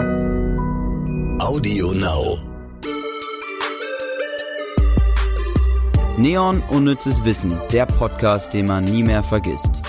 Audio Now. Neon Unnützes Wissen, der Podcast, den man nie mehr vergisst.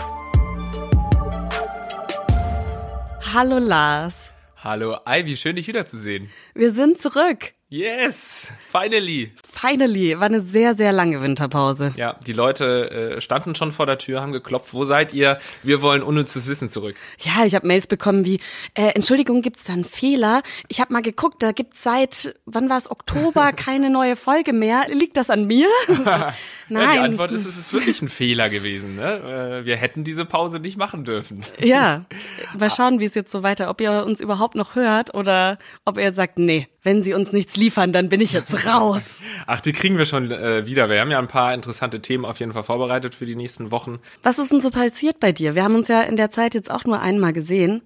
Hallo Lars. Hallo Ivy, schön dich wiederzusehen. Wir sind zurück. Yes, finally. Finally, war eine sehr, sehr lange Winterpause. Ja, die Leute äh, standen schon vor der Tür, haben geklopft. Wo seid ihr? Wir wollen unnützes Wissen zurück. Ja, ich habe Mails bekommen wie, äh, Entschuldigung, gibt's da einen Fehler? Ich habe mal geguckt, da gibt's seit, wann war es, Oktober keine neue Folge mehr. Liegt das an mir? Nein. Ja, die Antwort ist, es ist wirklich ein Fehler gewesen. Ne? Äh, wir hätten diese Pause nicht machen dürfen. Ja, mal schauen, wie es jetzt so weiter, ob ihr uns überhaupt noch hört oder ob ihr sagt, nee, wenn sie uns nichts liefern, dann bin ich jetzt raus. Ach, die kriegen wir schon äh, wieder. Wir haben ja ein paar interessante Themen auf jeden Fall vorbereitet für die nächsten Wochen. Was ist denn so passiert bei dir? Wir haben uns ja in der Zeit jetzt auch nur einmal gesehen.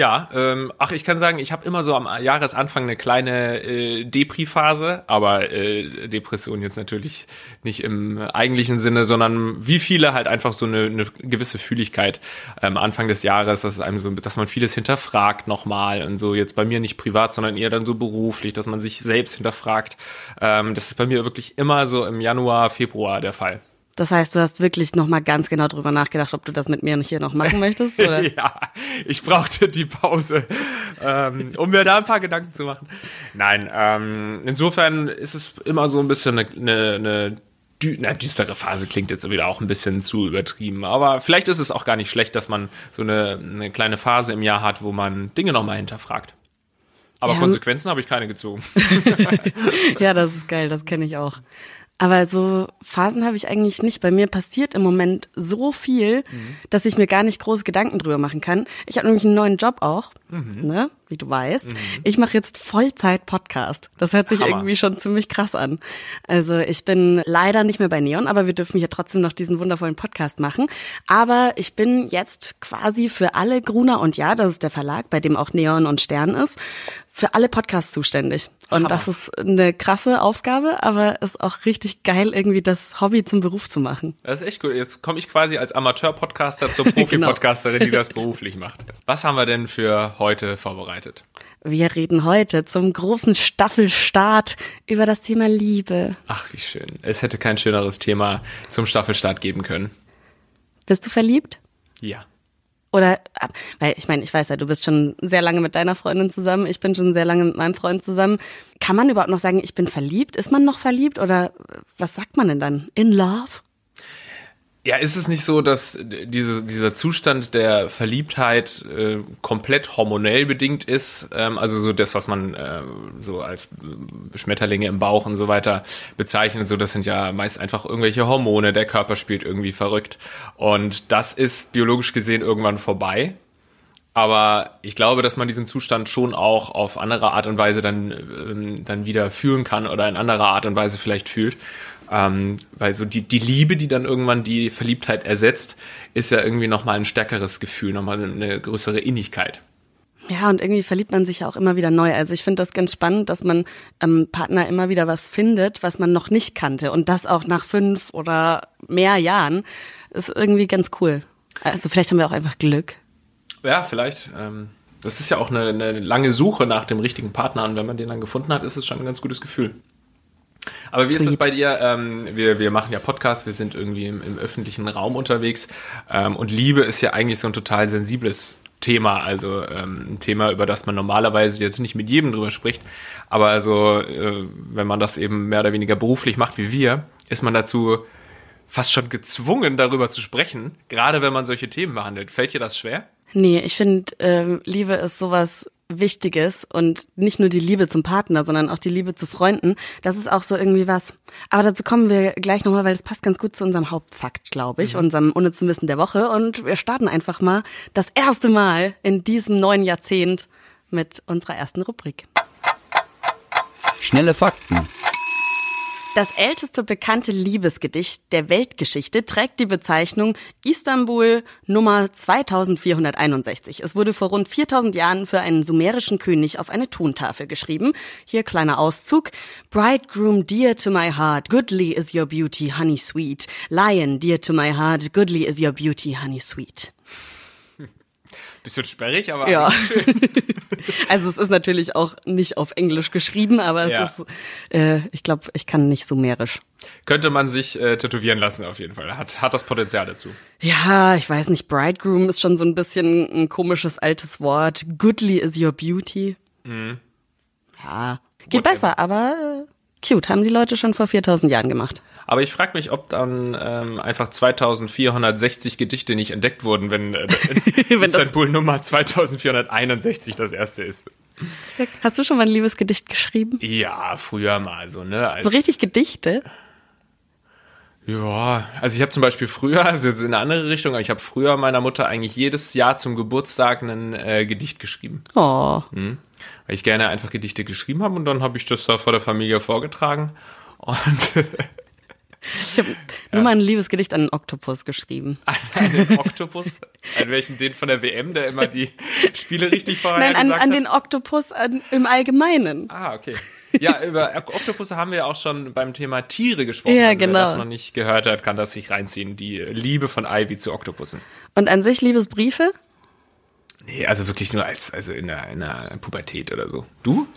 Ja, ähm, ach, ich kann sagen, ich habe immer so am Jahresanfang eine kleine äh, Depri-Phase, aber äh, Depression jetzt natürlich nicht im eigentlichen Sinne, sondern wie viele halt einfach so eine, eine gewisse Fühligkeit am ähm, Anfang des Jahres, dass einem so, dass man vieles hinterfragt nochmal und so jetzt bei mir nicht privat, sondern eher dann so beruflich, dass man sich selbst hinterfragt. Ähm, das ist bei mir wirklich immer so im Januar, Februar der Fall. Das heißt, du hast wirklich noch mal ganz genau drüber nachgedacht, ob du das mit mir hier noch machen möchtest, oder? ja, ich brauchte die Pause, ähm, um mir da ein paar Gedanken zu machen. Nein, ähm, insofern ist es immer so ein bisschen eine, eine, eine dü na, düstere Phase klingt jetzt wieder auch ein bisschen zu übertrieben. Aber vielleicht ist es auch gar nicht schlecht, dass man so eine, eine kleine Phase im Jahr hat, wo man Dinge nochmal hinterfragt. Aber ja. Konsequenzen habe ich keine gezogen. ja, das ist geil, das kenne ich auch. Aber so Phasen habe ich eigentlich nicht. Bei mir passiert im Moment so viel, mhm. dass ich mir gar nicht große Gedanken drüber machen kann. Ich habe nämlich einen neuen Job auch, mhm. ne, wie du weißt. Mhm. Ich mache jetzt Vollzeit Podcast. Das hört sich Hammer. irgendwie schon ziemlich krass an. Also ich bin leider nicht mehr bei Neon, aber wir dürfen hier trotzdem noch diesen wundervollen Podcast machen. Aber ich bin jetzt quasi für alle Gruner und Ja, das ist der Verlag, bei dem auch Neon und Stern ist, für alle Podcasts zuständig. Und Hammer. das ist eine krasse Aufgabe, aber ist auch richtig geil, irgendwie das Hobby zum Beruf zu machen. Das ist echt gut. Jetzt komme ich quasi als Amateur-Podcaster zur genau. Profi-Podcasterin, die das beruflich macht. Was haben wir denn für heute vorbereitet? Wir reden heute zum großen Staffelstart über das Thema Liebe. Ach, wie schön. Es hätte kein schöneres Thema zum Staffelstart geben können. Bist du verliebt? Ja. Oder, weil ich meine, ich weiß ja, du bist schon sehr lange mit deiner Freundin zusammen, ich bin schon sehr lange mit meinem Freund zusammen. Kann man überhaupt noch sagen, ich bin verliebt? Ist man noch verliebt oder was sagt man denn dann? In love? Ja, ist es nicht so, dass diese, dieser Zustand der Verliebtheit äh, komplett hormonell bedingt ist? Ähm, also so das, was man äh, so als Schmetterlinge im Bauch und so weiter bezeichnet, so das sind ja meist einfach irgendwelche Hormone, der Körper spielt irgendwie verrückt. Und das ist biologisch gesehen irgendwann vorbei. Aber ich glaube, dass man diesen Zustand schon auch auf andere Art und Weise dann, ähm, dann wieder fühlen kann oder in anderer Art und Weise vielleicht fühlt. Ähm, weil so die, die Liebe, die dann irgendwann die Verliebtheit ersetzt, ist ja irgendwie nochmal ein stärkeres Gefühl, nochmal eine größere Innigkeit. Ja, und irgendwie verliebt man sich ja auch immer wieder neu. Also ich finde das ganz spannend, dass man ähm, Partner immer wieder was findet, was man noch nicht kannte. Und das auch nach fünf oder mehr Jahren ist irgendwie ganz cool. Also vielleicht haben wir auch einfach Glück. Ja, vielleicht. Ähm, das ist ja auch eine, eine lange Suche nach dem richtigen Partner. Und wenn man den dann gefunden hat, ist es schon ein ganz gutes Gefühl. Aber wie Sweet. ist das bei dir? Ähm, wir, wir machen ja Podcasts, wir sind irgendwie im, im öffentlichen Raum unterwegs ähm, und Liebe ist ja eigentlich so ein total sensibles Thema, also ähm, ein Thema, über das man normalerweise jetzt nicht mit jedem drüber spricht, aber also äh, wenn man das eben mehr oder weniger beruflich macht wie wir, ist man dazu fast schon gezwungen, darüber zu sprechen, gerade wenn man solche Themen behandelt. Fällt dir das schwer? Nee, ich finde, ähm, Liebe ist sowas Wichtiges und nicht nur die Liebe zum Partner, sondern auch die Liebe zu Freunden. Das ist auch so irgendwie was. Aber dazu kommen wir gleich nochmal, weil das passt ganz gut zu unserem Hauptfakt, glaube ich, mhm. unserem unnützen Wissen der Woche. Und wir starten einfach mal das erste Mal in diesem neuen Jahrzehnt mit unserer ersten Rubrik. Schnelle Fakten. Das älteste bekannte Liebesgedicht der Weltgeschichte trägt die Bezeichnung Istanbul Nummer 2461. Es wurde vor rund 4000 Jahren für einen sumerischen König auf eine Tontafel geschrieben. Hier kleiner Auszug. Bridegroom dear to my heart, goodly is your beauty, honey sweet. Lion dear to my heart, goodly is your beauty, honey sweet. Bisschen sperrig, aber Ja. Also es ist natürlich auch nicht auf Englisch geschrieben, aber es Ja. ist, äh, ich glaube, ich kann nicht sumerisch. Könnte man sich äh, tätowieren lassen auf jeden Fall. Hat, hat das Potenzial dazu. Ja, ich weiß nicht, Bridegroom ist schon so ein bisschen ein komisches altes Wort. Goodly is your beauty. Ja, geht Whatever. besser, aber äh, cute, haben die Leute schon vor 4000 Jahren gemacht. Aber ich frage mich, ob dann ähm, einfach 2460 Gedichte nicht entdeckt wurden, wenn, äh, Wenn Istanbul Nummer 2461 das erste ist. Hast du schon mal ein Liebesgedicht geschrieben? Ja, früher mal so, ne? So richtig Gedichte? Ja, also ich habe zum Beispiel früher, also jetzt in eine andere Richtung, aber ich habe früher meiner Mutter eigentlich jedes Jahr zum Geburtstag ein äh, Gedicht geschrieben. Oh, Weil ich gerne einfach Gedichte geschrieben habe und dann habe ich das da vor der Familie vorgetragen. Und ich habe nur mal ein Liebesgedicht an einen Oktopus geschrieben. an einen Oktopus, an welchen den von der WM, der immer die Spiele richtig vorher Nein, an, an den Oktopus an, im Allgemeinen. Ah, okay. Ja, über Oktopusse haben wir auch schon beim Thema Tiere gesprochen. Ja, also genau. Wer das noch nicht gehört hat, kann das sich reinziehen. Die Liebe von Ivy zu Oktopussen. Und an sich Liebesbriefe? Nee, also wirklich nur als, also in der, in der Pubertät oder so. Du?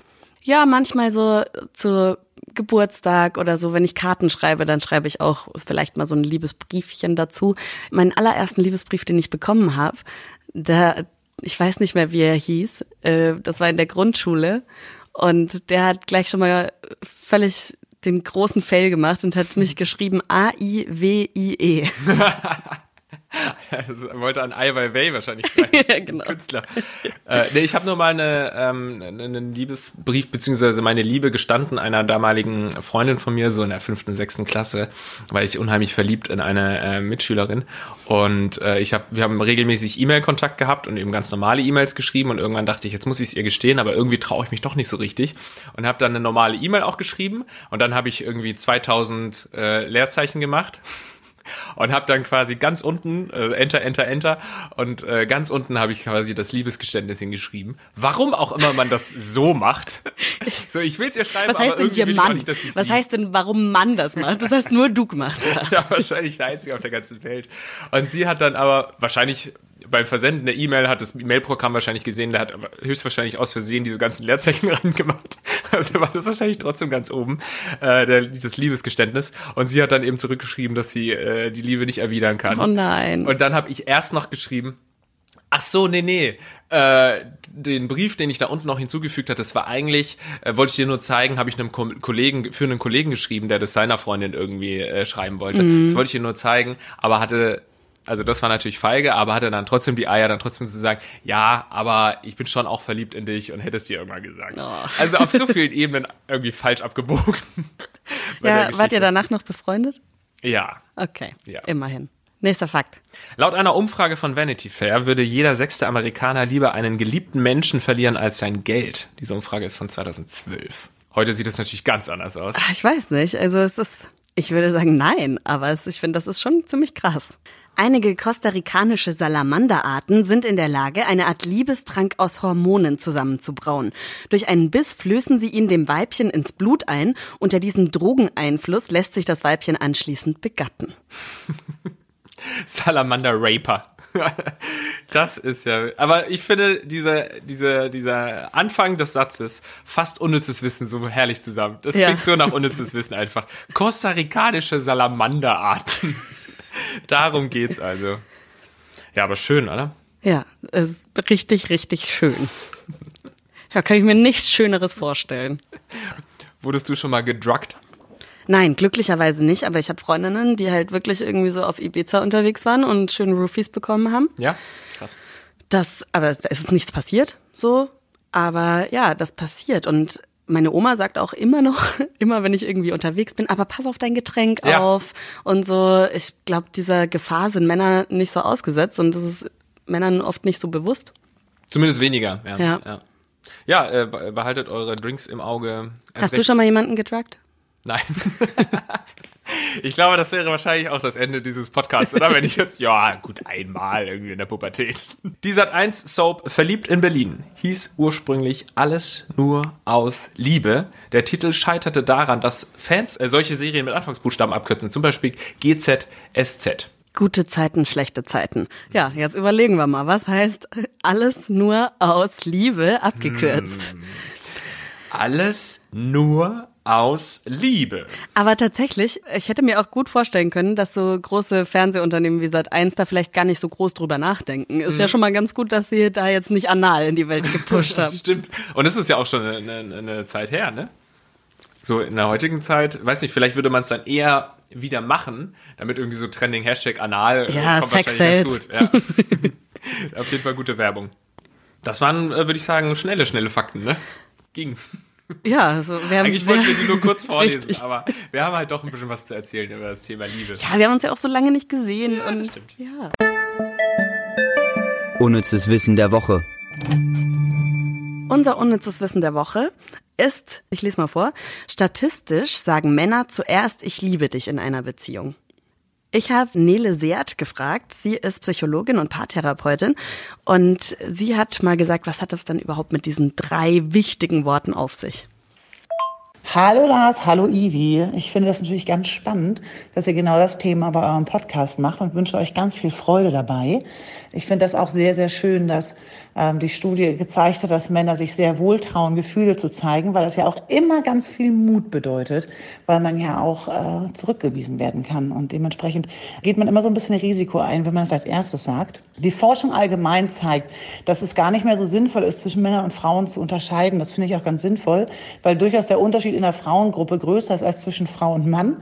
Ja, manchmal so zu Geburtstag oder so, wenn ich Karten schreibe, dann schreibe ich auch vielleicht mal so ein Liebesbriefchen dazu. Meinen allerersten Liebesbrief, den ich bekommen habe, da, ich weiß nicht mehr, wie er hieß, äh, das war in der Grundschule und der hat gleich schon mal völlig den großen Fail gemacht und hat mich geschrieben A-I-W-I-E. Das wollte an Ai Weiwei wahrscheinlich schreiben. ja, genau. Künstler. äh, nee, ich habe nur mal eine, ähm, einen Liebesbrief, beziehungsweise meine Liebe gestanden einer damaligen Freundin von mir, so in der fünften, sechsten Klasse, weil ich unheimlich verliebt in eine äh, Mitschülerin. Und äh, ich hab, wir haben regelmäßig E-Mail-Kontakt gehabt und eben ganz normale E-Mails geschrieben. Und irgendwann dachte ich, jetzt muss ich es ihr gestehen, aber irgendwie traue ich mich doch nicht so richtig. Und habe dann eine normale E-Mail auch geschrieben. Und dann habe ich irgendwie 2000 äh, Leerzeichen gemacht und habe dann quasi ganz unten äh, Enter Enter Enter und äh, ganz unten habe ich quasi das Liebesgeständnis hingeschrieben. Warum auch immer man das so macht. So, ich will es ihr schreiben, Was heißt aber denn hier Mann? nicht, Was heißt denn, warum Mann das macht? Das heißt nur du gemacht hast. ja, wahrscheinlich der einzige auf der ganzen Welt. Und sie hat dann aber wahrscheinlich beim Versenden der E-Mail hat das E-Mail-Programm wahrscheinlich gesehen, der hat höchstwahrscheinlich aus Versehen diese ganzen Leerzeichen reingemacht. Also war das wahrscheinlich trotzdem ganz oben, äh, der, das Liebesgeständnis. Und sie hat dann eben zurückgeschrieben, dass sie äh, die Liebe nicht erwidern kann. Oh nein. Und dann habe ich erst noch geschrieben, Ach so, nee, nee. Äh, den Brief, den ich da unten noch hinzugefügt hatte, das war eigentlich, äh, wollte ich dir nur zeigen, habe ich einem Ko Kollegen, für einen Kollegen geschrieben, der das seiner Freundin irgendwie äh, schreiben wollte. Das wollte ich dir nur zeigen, aber hatte, also das war natürlich feige, aber hatte dann trotzdem die Eier, dann trotzdem zu sagen, ja, aber ich bin schon auch verliebt in dich und hätte es dir irgendwann gesagt. Oh. Also auf so vielen Ebenen irgendwie falsch abgebogen. Ja, wart ihr danach noch befreundet? Ja. Okay, Ja. immerhin. Nächster Fakt. Laut einer Umfrage von Vanity Fair würde jeder sechste Amerikaner lieber einen geliebten Menschen verlieren als sein Geld. Diese Umfrage ist von 2012. Heute sieht es natürlich ganz anders aus. Ach, Ich weiß nicht. Also es ist, ich würde sagen nein, aber es, ich finde, das ist schon ziemlich krass. Einige kostarikanische Salamanderarten sind in der Lage, eine Art Liebestrank aus Hormonen zusammenzubrauen. Durch einen Biss flößen sie ihn dem Weibchen ins Blut ein. Unter diesem Drogeneinfluss lässt sich das Weibchen anschließend begatten. Salamander Raper. Das ist ja, aber ich finde diese, diese, dieser Anfang des Satzes fast unnützes Wissen so herrlich zusammen. Das Ja. klingt so nach unnützes Wissen einfach. Kostarikanische Salamanderarten. Darum geht's also. Ja, aber schön, oder? Ja, es ist richtig, richtig schön. Ja, kann ich mir nichts Schöneres vorstellen. Wurdest du schon mal gedruckt? Nein, glücklicherweise nicht, aber ich habe Freundinnen, die halt wirklich irgendwie so auf Ibiza unterwegs waren und schöne Roofies bekommen haben. Ja? Krass. Das, aber es ist nichts passiert, so. Aber ja, das passiert und meine Oma sagt auch immer noch, immer wenn ich irgendwie unterwegs bin, aber pass auf dein Getränk Ja. auf und so. Ich glaube, dieser Gefahr sind Männer nicht so ausgesetzt und das ist Männern oft nicht so bewusst. Zumindest weniger, ja. Ja. Ja, ja äh, be- behaltet eure Drinks im Auge. Hast du schon mal jemanden gedruckt? Nein. ich glaube, das wäre wahrscheinlich auch das Ende dieses Podcasts, oder? Wenn ich jetzt, ja, gut, einmal irgendwie in der Pubertät. Die Sat1 Soap Verliebt in Berlin hieß ursprünglich Alles nur aus Liebe. Der Titel scheiterte daran, dass Fans äh, solche Serien mit Anfangsbuchstaben abkürzen, zum Beispiel GZSZ. Gute Zeiten, schlechte Zeiten. Ja, jetzt überlegen wir mal, was heißt alles nur aus Liebe abgekürzt? Hm. Alles nur aus Liebe. Aber tatsächlich, ich hätte mir auch gut vorstellen können, dass so große Fernsehunternehmen wie Sat1 da vielleicht gar nicht so groß drüber nachdenken. Ist mhm. ja schon mal ganz gut, dass sie da jetzt nicht anal in die Welt gepusht haben. Stimmt. Und es ist ja auch schon eine, eine Zeit her, ne? So in der heutigen Zeit, weiß nicht, vielleicht würde man es dann eher wieder machen, damit irgendwie so Trending Hashtag anal äh, ja, kommt Sex wahrscheinlich ganz gut. Ja. Auf jeden Fall gute Werbung. Das waren, äh, würde ich sagen, schnelle, schnelle Fakten, ne? Ging. Ja, also wir haben Eigentlich wollten wir die nur kurz vorlesen, richtig. aber wir haben halt doch ein bisschen was zu erzählen über das Thema Liebe. Ja, wir haben uns ja auch so lange nicht gesehen ja, und ja. Unnützes Wissen der Woche. Unser unnützes Wissen der Woche ist, ich lese mal vor, statistisch sagen Männer zuerst ich liebe dich in einer Beziehung. Ich habe Nele Seert gefragt. Sie ist Psychologin und Paartherapeutin und sie hat mal gesagt, was hat das dann überhaupt mit diesen drei wichtigen Worten auf sich? Hallo Lars, hallo Ivi. Ich finde das natürlich ganz spannend, dass ihr genau das Thema bei eurem Podcast macht und wünsche euch ganz viel Freude dabei. Ich finde das auch sehr, sehr schön, dass ähm, die Studie gezeigt hat, dass Männer sich sehr wohl trauen, Gefühle zu zeigen, weil das ja auch immer ganz viel Mut bedeutet, weil man ja auch äh, zurückgewiesen werden kann. Und dementsprechend geht man immer so ein bisschen Risiko ein, wenn man es als erstes sagt. Die Forschung allgemein zeigt, dass es gar nicht mehr so sinnvoll ist, zwischen Männern und Frauen zu unterscheiden. Das finde ich auch ganz sinnvoll, weil durchaus der Unterschied in der Frauengruppe größer ist als zwischen Frau und Mann.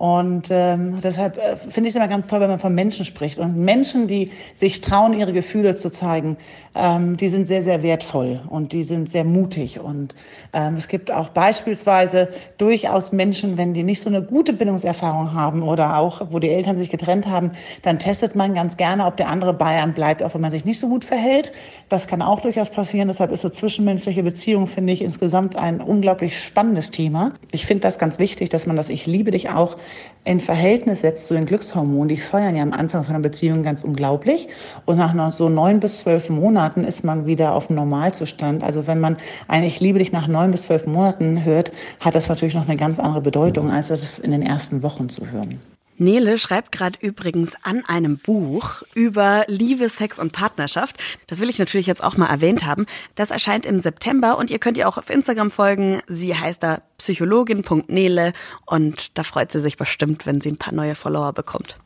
Und ähm, deshalb äh, finde ich es immer ganz toll, wenn man von Menschen spricht. Und Menschen, die sich trauen, ihre Gefühle zu zeigen, ähm, die sind sehr, sehr wertvoll und die sind sehr mutig. Und ähm, es gibt auch beispielsweise durchaus Menschen, wenn die nicht so eine gute Bindungserfahrung haben oder auch, wo die Eltern sich getrennt haben, dann testet man ganz gerne, ob der andere Bayern bleibt, auch wenn man sich nicht so gut verhält. Das kann auch durchaus passieren. Deshalb ist so zwischenmenschliche Beziehung, finde ich, insgesamt ein unglaublich spannendes Thema. Ich finde das ganz wichtig, dass man das Ich liebe dich auch in Verhältnis setzt zu den Glückshormonen. Die feuern ja am Anfang von einer Beziehung ganz unglaublich. Und nach so neun bis zwölf Monaten ist man wieder auf dem Normalzustand. Also wenn man ein Ich liebe dich nach neun bis zwölf Monaten hört, hat das natürlich noch eine ganz andere Bedeutung, als das in den ersten Wochen zu hören. Nele schreibt gerade übrigens an einem Buch über Liebe, Sex und Partnerschaft. Das will ich natürlich jetzt auch mal erwähnt haben. Das erscheint im September und ihr könnt ihr auch auf Instagram folgen. Sie heißt da psychologin.nele und da freut sie sich bestimmt, wenn sie ein paar neue Follower bekommt.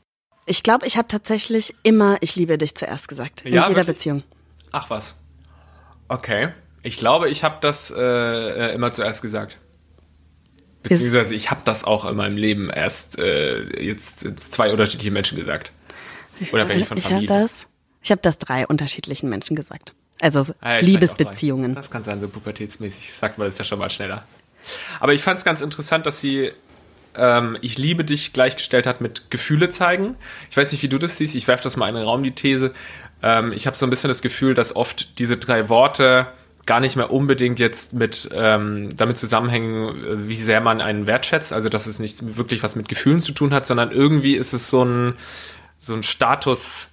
Ich glaube, ich habe tatsächlich immer ich liebe dich zuerst gesagt. In ja, jeder wirklich? Beziehung. Ach was. Okay. Ich glaube, ich habe das äh, äh immer zuerst gesagt. Beziehungsweise ich habe das auch in meinem Leben erst äh, jetzt, jetzt zwei unterschiedliche Menschen gesagt. Unabhängig von Familie. Ich habe das, ich hab das drei unterschiedlichen Menschen gesagt. Also ah, ja, Liebesbeziehungen. Das kann sein, so pubertätsmäßig sagt man das ja schon mal schneller. Aber ich fand es ganz interessant, dass sie ähm, Ich liebe dich gleichgestellt hat mit Gefühle zeigen. Ich weiß nicht, wie du das siehst. Ich werfe das mal in den Raum, die These. Ähm, ich habe so ein bisschen das Gefühl, dass oft diese drei Worte gar nicht mehr unbedingt jetzt mit ähm, damit zusammenhängen, wie sehr man einen wertschätzt. Also dass es nicht wirklich was mit Gefühlen zu tun hat, sondern irgendwie ist es so ein so ein Status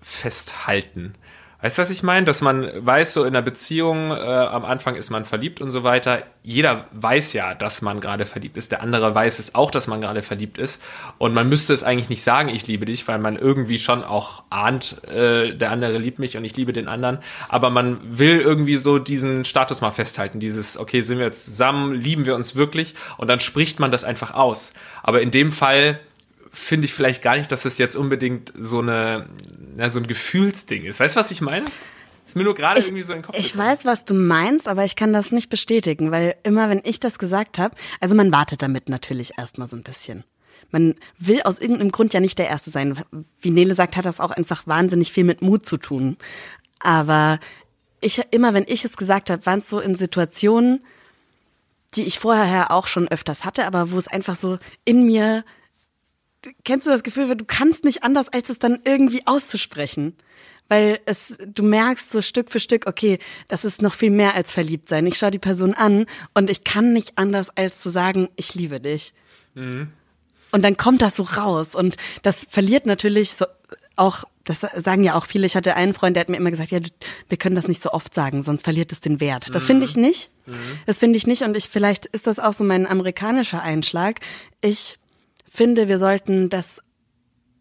festhalten. Weißt du, was ich meine? Dass man weiß, so in einer Beziehung, äh, am Anfang ist man verliebt und so weiter. Jeder weiß ja, dass man gerade verliebt ist. Der andere weiß es auch, dass man gerade verliebt ist. Und man müsste es eigentlich nicht sagen, ich liebe dich, weil man irgendwie schon auch ahnt, äh, der andere liebt mich und ich liebe den anderen. Aber man will irgendwie so diesen Status mal festhalten. Dieses, okay, sind wir jetzt zusammen, lieben wir uns wirklich? Und dann spricht man das einfach aus. Aber in dem Fall finde ich vielleicht gar nicht, dass es jetzt unbedingt so eine, ja, so ein Gefühlsding ist. Weißt du, was ich meine? Ist mir nur gerade irgendwie so in den Kopf Ich gekommen. weiß, was du meinst, aber ich kann das nicht bestätigen, weil immer, wenn ich das gesagt habe, also man wartet damit natürlich erstmal so ein bisschen. Man will aus irgendeinem Grund ja nicht der Erste sein. Wie Nele sagt, hat das auch einfach wahnsinnig viel mit Mut zu tun. Aber ich, immer wenn ich es gesagt habe, waren es so in Situationen, die ich vorher auch schon öfters hatte, aber wo es einfach so in mir kennst du das Gefühl, du kannst nicht anders, als es dann irgendwie auszusprechen? Weil es, du merkst so Stück für Stück, okay, das ist noch viel mehr als verliebt sein. Ich schaue die Person an und ich kann nicht anders, als zu sagen, ich liebe dich. Mhm. Und dann kommt das so raus und das verliert natürlich so auch, das sagen ja auch viele. Ich hatte einen Freund, der hat mir immer gesagt, ja, wir können das nicht so oft sagen, sonst verliert es den Wert. Das mhm. finde ich nicht. Mhm. Das finde ich nicht und ich, vielleicht ist das auch so mein amerikanischer Einschlag. Ich finde, wir sollten das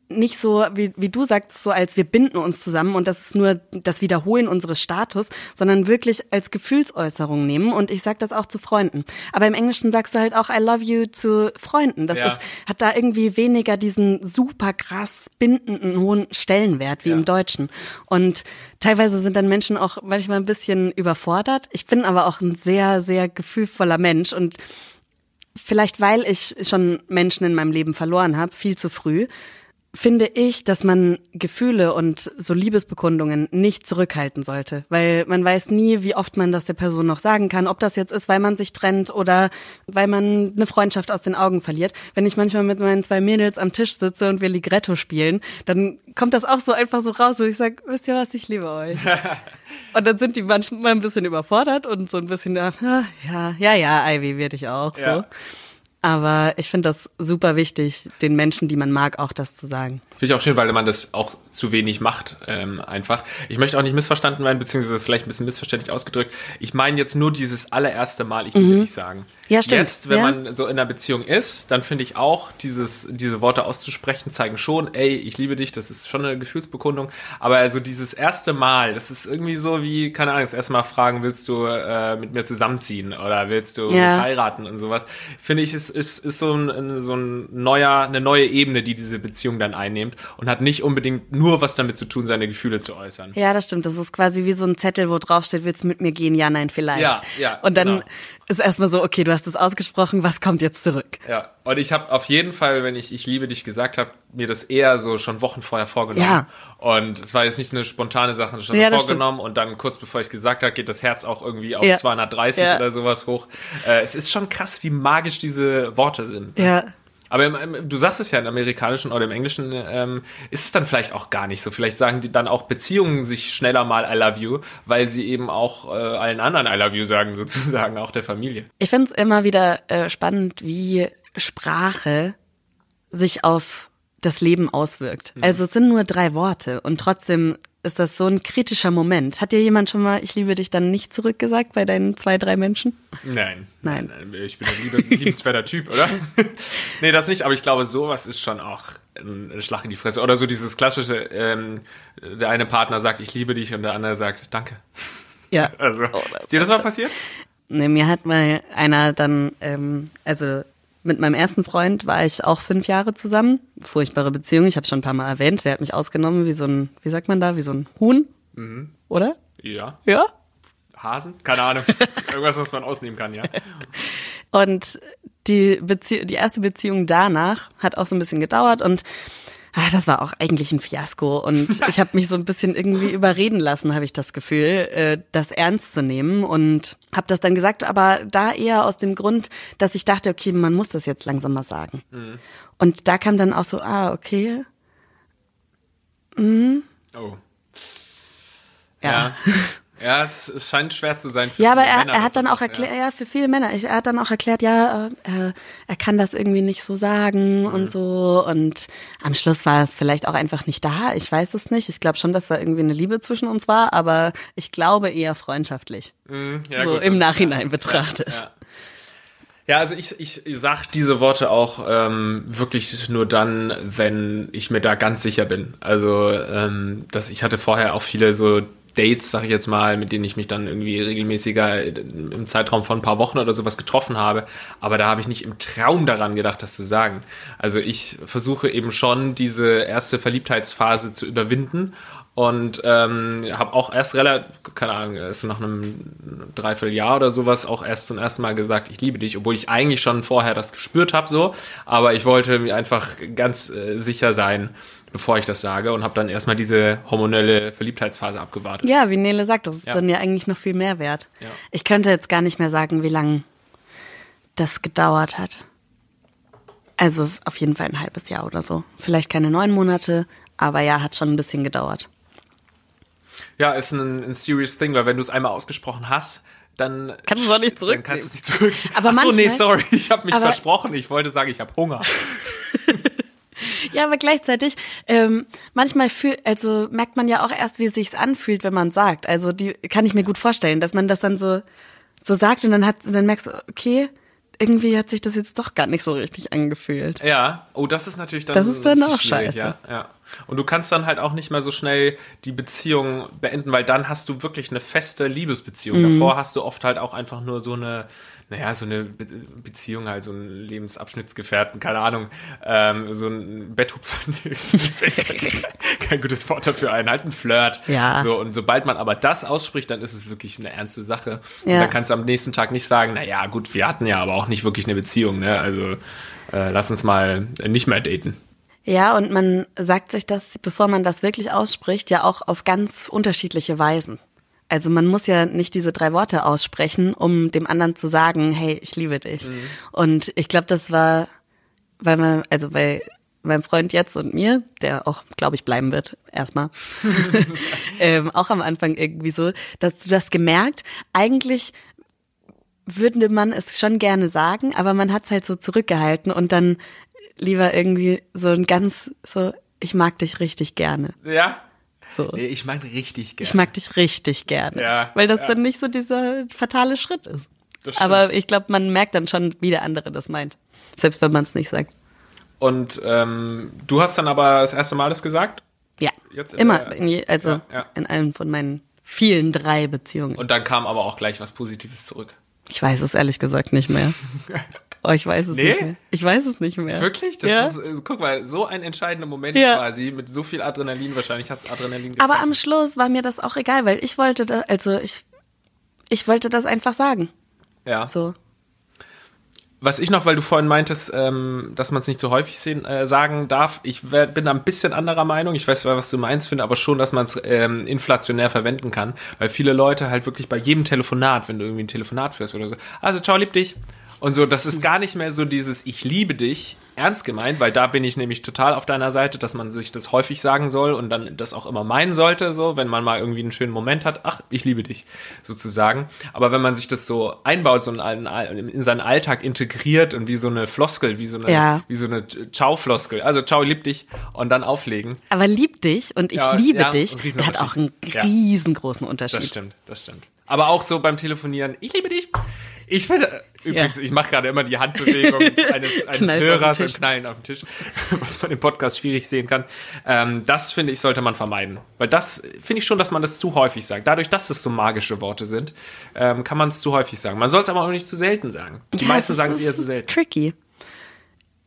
nicht so, wie, wie du sagst, so als wir binden uns zusammen und das ist nur das Wiederholen unseres Status, sondern wirklich als Gefühlsäußerung nehmen. Und ich sag das auch zu Freunden. Aber im Englischen sagst du halt auch I love you zu Freunden. Das Ja. ist, hat da irgendwie weniger diesen super krass bindenden hohen Stellenwert wie Ja. im Deutschen. Und teilweise sind dann Menschen auch manchmal ein bisschen überfordert. Ich bin aber auch ein sehr, sehr gefühlvoller Mensch und vielleicht weil ich schon Menschen in meinem Leben verloren habe, viel zu früh, finde ich, dass man Gefühle und so Liebesbekundungen nicht zurückhalten sollte, weil man weiß nie, wie oft man das der Person noch sagen kann, ob das jetzt ist, weil man sich trennt oder weil man eine Freundschaft aus den Augen verliert. Wenn ich manchmal mit meinen zwei Mädels am Tisch sitze und wir Ligretto spielen, dann kommt das auch so einfach so raus und ich sag, wisst ihr was, ich liebe euch. und dann sind die manchmal ein bisschen überfordert und so ein bisschen, ah, ja, ja, ja, Ivy, werde ich auch, so. Aber ich finde das super wichtig, den Menschen, die man mag, auch das zu sagen. Finde ich auch schön, weil man das auch zu wenig macht, ähm, einfach. Ich möchte auch nicht missverstanden werden, beziehungsweise vielleicht ein bisschen missverständlich ausgedrückt. Ich meine jetzt nur dieses allererste Mal, ich will dich sagen. Mhm. Ja, stimmt. Jetzt, wenn Ja. man so in einer Beziehung ist, dann finde ich auch, dieses, diese Worte auszusprechen, zeigen schon, ey, ich liebe dich, das ist schon eine Gefühlsbekundung. Aber also dieses erste Mal, das ist irgendwie so wie, keine Ahnung, das erste Mal fragen, willst du äh, mit mir zusammenziehen oder willst du Ja. heiraten und sowas. Finde ich, ist, ist, ist so ein, so ein neuer, eine neue Ebene, die diese Beziehung dann einnimmt und hat nicht unbedingt nur was damit zu tun, seine Gefühle zu äußern. Ja, das stimmt. Das ist quasi wie so ein Zettel, wo drauf steht, willst du mit mir gehen? Ja, nein, vielleicht. Ja, ja, Und dann genau. ist erstmal so, okay, du hast es ausgesprochen, was kommt jetzt zurück? Ja, und ich habe auf jeden Fall, wenn ich ich liebe dich gesagt habe, mir das eher so schon Wochen vorher vorgenommen. Ja. Und es war jetzt nicht eine spontane Sache, schon Ja, vorgenommen und dann kurz bevor ich es gesagt habe, geht das Herz auch irgendwie auf Ja. 230 Ja. oder sowas hoch. Äh, es ist schon krass, wie magisch diese Worte sind. Ja. Aber im, im, du sagst es ja im Amerikanischen oder im Englischen ähm, ist es dann vielleicht auch gar nicht so. Vielleicht sagen die dann auch Beziehungen sich schneller mal I love you, weil sie eben auch äh, allen anderen I love you sagen, sozusagen, auch der Familie. Ich finde es immer wieder äh, spannend, wie Sprache sich auf das Leben auswirkt. Mhm. Also es sind nur drei Worte und trotzdem ist das so ein kritischer Moment. Hat dir jemand schon mal Ich liebe dich dann nicht zurückgesagt bei deinen zwei, drei Menschen? Nein. Nein. Ich bin ein liebe, liebenswerter Typ, oder? nee, das nicht, aber ich glaube, sowas ist schon auch ein Schlag in die Fresse. Oder so dieses klassische, ähm, der eine Partner sagt, ich liebe dich und der andere sagt, danke. Ja. Also, Oh, ist dir das mal passiert? Ne, mir hat mal einer dann, ähm, also mit meinem ersten Freund war ich auch fünf Jahre zusammen. Furchtbare Beziehung, ich habe schon ein paar Mal erwähnt. Der hat mich ausgenommen wie so ein, wie sagt man da, wie so ein Huhn. Oder? Ja. Ja. Hasen? Keine Ahnung. Irgendwas, was man ausnehmen kann, ja. Und die, Bezie die erste Beziehung danach hat auch so ein bisschen gedauert und ah, das war auch eigentlich ein Fiasko. Und ich habe mich so ein bisschen irgendwie überreden lassen, habe ich das Gefühl, äh, das ernst zu nehmen. Und habe das dann gesagt, aber da eher aus dem Grund, dass ich dachte, okay, man muss das jetzt langsam mal sagen. Und da kam dann auch so, ah, okay, Oh. ja. Ja. Ja, es, es scheint schwer zu sein für Ja, aber er, Männer, er hat dann auch erklärt, ja. für viele Männer, er hat dann auch erklärt, ja, äh, er kann das irgendwie nicht so sagen Mhm. und so. Und am Schluss war es vielleicht auch einfach nicht da. Ich weiß es nicht. Ich glaube schon, dass da irgendwie eine Liebe zwischen uns war, aber ich glaube eher freundschaftlich. Mhm, ja, so gut, im Nachhinein ja, betrachtet. Ja, ja. Ja, also ich, ich sag diese Worte auch ähm, wirklich nur dann, wenn ich mir da ganz sicher bin. Also ähm, dass ich hatte vorher auch viele so Dates, sag ich jetzt mal, mit denen ich mich dann irgendwie regelmäßiger im Zeitraum von ein paar Wochen oder sowas getroffen habe. Aber da habe ich nicht im Traum daran gedacht, das zu sagen. Also ich versuche eben schon diese erste Verliebtheitsphase zu überwinden und ähm, habe auch erst relativ, keine Ahnung, erst nach einem Dreivierteljahr oder sowas auch erst zum ersten Mal gesagt, ich liebe dich, obwohl ich eigentlich schon vorher das gespürt habe so, aber ich wollte mir einfach ganz äh, sicher sein, bevor ich das sage und habe dann erstmal diese hormonelle Verliebtheitsphase abgewartet. Ja, wie Nele sagt, das ist Ja. dann ja eigentlich noch viel mehr wert. Ja. Ich könnte jetzt gar nicht mehr sagen, wie lange das gedauert hat. Also es ist auf jeden Fall ein halbes Jahr oder so. Vielleicht keine neun Monate, aber ja, hat schon ein bisschen gedauert. Ja, ist ein, ein serious thing, weil wenn du es einmal ausgesprochen hast, dann Kannst du es auch nicht Dann kannst du es nicht zurück. Aber Ach so, nee, manchmal- sorry, ich habe mich versprochen. Ich wollte sagen, ich habe Hunger. Ja, aber gleichzeitig, ähm, manchmal fühl, also merkt man ja auch erst, wie es sich anfühlt, wenn man sagt. Also die kann ich mir gut vorstellen, dass man das dann so, so sagt und dann hat, dann merkst du, okay, irgendwie hat sich das jetzt doch gar nicht so richtig angefühlt. Ja, oh, das ist natürlich dann. Das ist dann auch scheiße. Ja, ja. Und du kannst dann halt auch nicht mehr so schnell die Beziehung beenden, weil dann hast du wirklich eine feste Liebesbeziehung. Mhm. Davor hast du oft halt auch einfach nur so eine, naja, so eine Be Beziehung, halt so einen Lebensabschnittsgefährten, keine Ahnung, ähm, so ein Betthupfer. Kein gutes Wort dafür ein, halt ein Flirt. Ja. So, und sobald man aber das ausspricht, dann ist es wirklich eine ernste Sache. Und Ja. dann kannst du am nächsten Tag nicht sagen, naja, gut, wir hatten ja aber auch nicht wirklich eine Beziehung, ne? Also äh, lass uns mal nicht mehr daten. Ja, und man sagt sich das, bevor man das wirklich ausspricht, ja auch auf ganz unterschiedliche Weisen. Also man muss ja nicht diese drei Worte aussprechen, um dem anderen zu sagen, hey, ich liebe dich. Und ich glaube, das war, weil man, also bei meinem Freund jetzt und mir, der auch, glaube ich, bleiben wird, erstmal, ähm, auch am Anfang irgendwie so, dass du das gemerkt, eigentlich würde man es schon gerne sagen, aber man hat es halt so zurückgehalten und dann lieber irgendwie so ein ganz so, ich mag dich richtig gerne. Ja? So. Nee, ich meine richtig gerne. Ich mag dich richtig gerne. Ja, weil das ja. dann nicht so dieser fatale Schritt ist. Aber ich glaube, man merkt dann schon, wie der andere das meint. Selbst wenn man es nicht sagt. Und ähm, du hast dann aber das erste Mal das gesagt? Ja. Jetzt in Immer. der- in je, also Ja, ja. in einem von meinen vielen drei Beziehungen. Und dann kam aber auch gleich was Positives zurück. ich weiß es ehrlich gesagt nicht mehr. Oh, ich weiß es Nee? nicht mehr. Ich weiß es nicht mehr. Wirklich? Das ja. ist, äh, guck mal, so ein entscheidender Moment Ja. quasi, mit so viel Adrenalin, wahrscheinlich hat es Adrenalin Aber am gefressen. Schluss war mir das auch egal, weil ich wollte da, also ich, ich wollte das einfach sagen. Ja. So. Was ich noch, weil du vorhin meintest, ähm, dass man es nicht so häufig sehen, äh, sagen darf, ich wer- bin da ein bisschen anderer Meinung. Ich weiß, was du meinst, finde aber schon, dass man es ähm, inflationär verwenden kann, weil viele Leute halt wirklich bei jedem Telefonat, wenn du irgendwie ein Telefonat führst oder so, also ciao, lieb dich. Und so, das ist gar nicht mehr so dieses Ich liebe dich ernst gemeint, weil da bin ich nämlich total auf deiner Seite, dass man sich das häufig sagen soll und dann das auch immer meinen sollte, so, wenn man mal irgendwie einen schönen Moment hat, ach, ich liebe dich, sozusagen. Aber wenn man sich das so einbaut, so in, in seinen Alltag integriert und wie so eine Floskel, wie so eine, Ja. wie so eine Ciao-Floskel, also ciao, lieb dich und dann auflegen. Aber lieb dich und ich Ja, liebe ja, dich, hat auch einen riesengroßen Das Unterschied. stimmt, das stimmt. Aber auch so beim Telefonieren, ich liebe dich. Ich finde, übrigens, Ja. ich mache gerade immer die Handbewegung eines, eines Hörers und knallen auf den Tisch, was man im Podcast schwierig sehen kann. Ähm, das finde ich, sollte man vermeiden. Weil das finde ich schon, dass man das zu häufig sagt. Dadurch, dass es so magische Worte sind, ähm, kann man es zu häufig sagen. Man soll es aber auch nicht zu selten sagen. Die Ja, meisten sagen es eher zu selten. Tricky.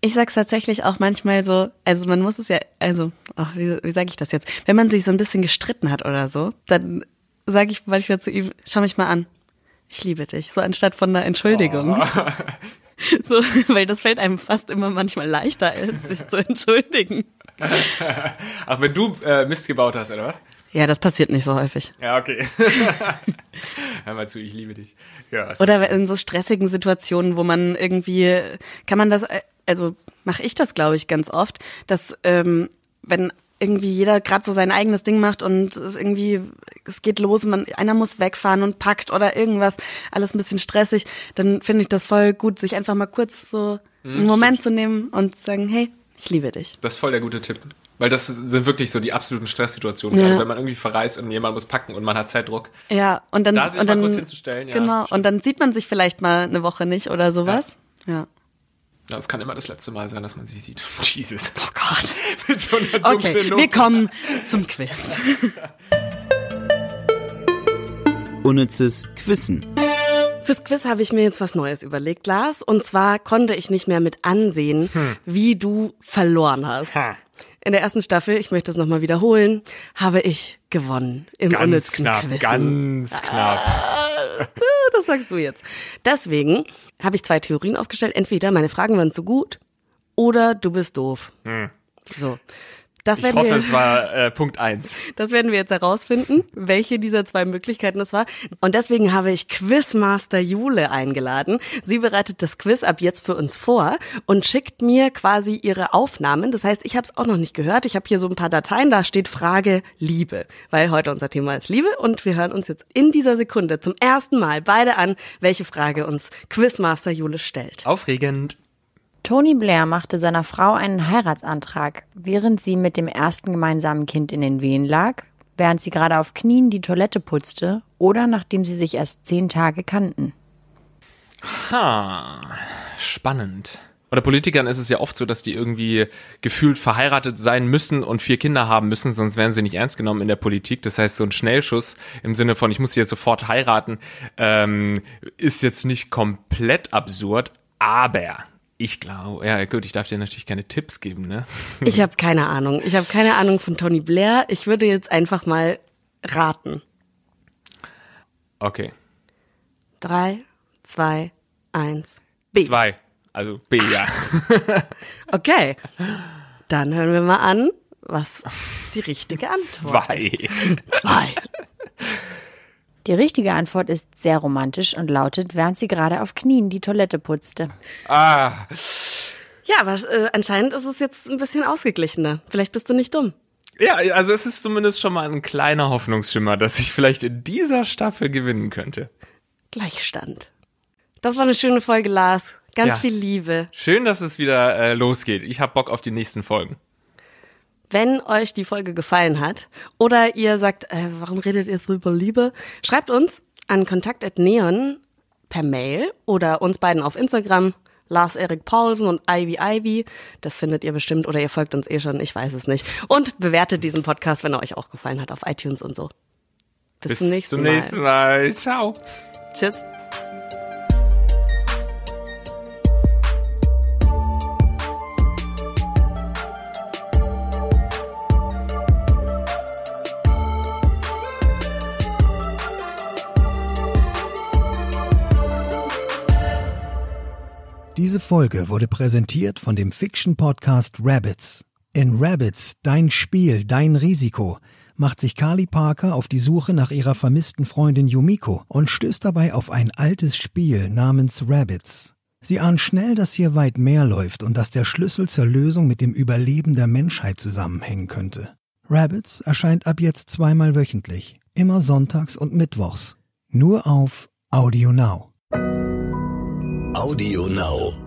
Ich sag's tatsächlich auch manchmal so, also man muss es ja, also, ach, wie, wie sage ich das jetzt? Wenn man sich so ein bisschen gestritten hat oder so, dann sage ich manchmal zu ihm, schau mich mal an. Ich liebe dich. So anstatt von einer Entschuldigung. Oh. So, weil das fällt einem fast immer manchmal leichter, als sich zu entschuldigen. Ach, wenn du äh, Mist gebaut hast, oder was? Ja, das passiert nicht so häufig. Ja, okay. Hör mal zu, ich liebe dich. Ja, Oder in so stressigen Situationen, wo man irgendwie, kann man das, äh, also mache ich das, glaube ich, ganz oft, dass ähm, wenn irgendwie jeder gerade so sein eigenes Ding macht und es irgendwie, es geht los, man, einer muss wegfahren und packt oder irgendwas, alles ein bisschen stressig, dann finde ich das voll gut, sich einfach mal kurz so einen Moment zu nehmen und zu sagen, hey, ich liebe dich. Das ist voll der gute Tipp. Weil das sind wirklich so die absoluten Stresssituationen, Ja. wenn man irgendwie verreist und jemand muss packen und man hat Zeitdruck. Ja, und dann, Da sich und mal dann kurz hinzustellen, ja, genau, stimmt. und dann sieht man sich vielleicht mal eine Woche nicht oder sowas. Ja. Ja, Das kann immer das letzte Mal sein, dass man sie sieht. Jesus. Oh Gott. Mit so einer Okay, Note. wir kommen zum Quiz. Unnützes Quissen. Fürs Quiz habe ich mir jetzt was Neues überlegt, Lars. Und zwar konnte ich nicht mehr mit ansehen, wie du verloren hast. Ha. In der ersten Staffel, ich möchte es nochmal wiederholen, habe ich gewonnen im Ganz unnützen knapp, Quiz. ganz knapp. Das sagst du jetzt. Deswegen habe ich zwei Theorien aufgestellt. Entweder meine Fragen waren zu gut oder du bist doof. So. Das Ich werden hoffe, wir es war äh, Punkt eins. Das werden wir jetzt herausfinden, welche dieser zwei Möglichkeiten das war. Und deswegen habe ich Quizmaster Jule eingeladen. Sie bereitet das Quiz ab jetzt für uns vor und schickt mir quasi ihre Aufnahmen. Das heißt, ich habe es auch noch nicht gehört. Ich habe hier so ein paar Dateien, da steht Frage Liebe, weil heute unser Thema ist Liebe. Und wir hören uns jetzt in dieser Sekunde zum ersten Mal beide an, welche Frage uns Quizmaster Jule stellt. Aufregend. Tony Blair machte seiner Frau einen Heiratsantrag, während sie mit dem ersten gemeinsamen Kind in den Wehen lag, während sie gerade auf Knien die Toilette putzte oder nachdem sie sich erst zehn Tage kannten. Ha. spannend. Oder Politikern ist es ja oft so, dass die irgendwie gefühlt verheiratet sein müssen und vier Kinder haben müssen, sonst wären sie nicht ernst genommen in der Politik. Das heißt, so ein Schnellschuss im Sinne von, ich muss sie jetzt sofort heiraten, ähm, ist jetzt nicht komplett absurd, aber ich glaube, ja gut, ich darf dir natürlich keine Tipps geben, ne? Ich habe keine Ahnung. Ich habe keine Ahnung von Tony Blair. Ich würde jetzt einfach mal raten. Okay. Drei, zwei, eins. B. Zwei. Also B, ja. Okay. Dann hören wir mal an, was die richtige Antwort Zwei. ist. Zwei. Die richtige Antwort ist sehr romantisch und lautet, während sie gerade auf Knien die Toilette putzte. Ah, Ja, aber äh, anscheinend ist es jetzt ein bisschen ausgeglichener. Vielleicht bist du nicht dumm. ja, also es ist zumindest schon mal ein kleiner Hoffnungsschimmer, dass ich vielleicht in dieser Staffel gewinnen könnte. Gleichstand. Das war eine schöne Folge, Lars. Ganz Ja. viel Liebe. Schön, dass es wieder äh, losgeht. Ich habe Bock auf die nächsten Folgen. Wenn euch die Folge gefallen hat oder ihr sagt, äh, warum redet ihr so über Liebe, schreibt uns an kontakt.neon per Mail oder uns beiden auf Instagram, Lars Erik Paulsen und Ivy Ivy. Das findet ihr bestimmt oder ihr folgt uns eh schon, ich weiß es nicht. Und bewertet diesen Podcast, wenn er euch auch gefallen hat, auf iTunes und so. Bis, zum nächsten zum Mal. nächsten Mal. Ciao. Tschüss. Diese Folge wurde präsentiert von dem Fiction-Podcast Rabbits. In Rabbits, dein Spiel, dein Risiko, macht sich Carly Parker auf die Suche nach ihrer vermissten Freundin Yumiko und stößt dabei auf ein altes Spiel namens Rabbits. Sie ahnt schnell, dass hier weit mehr läuft und dass der Schlüssel zur Lösung mit dem Überleben der Menschheit zusammenhängen könnte. Rabbits erscheint ab jetzt zweimal wöchentlich, immer sonntags und mittwochs. Nur auf Audio Now. Audio Now.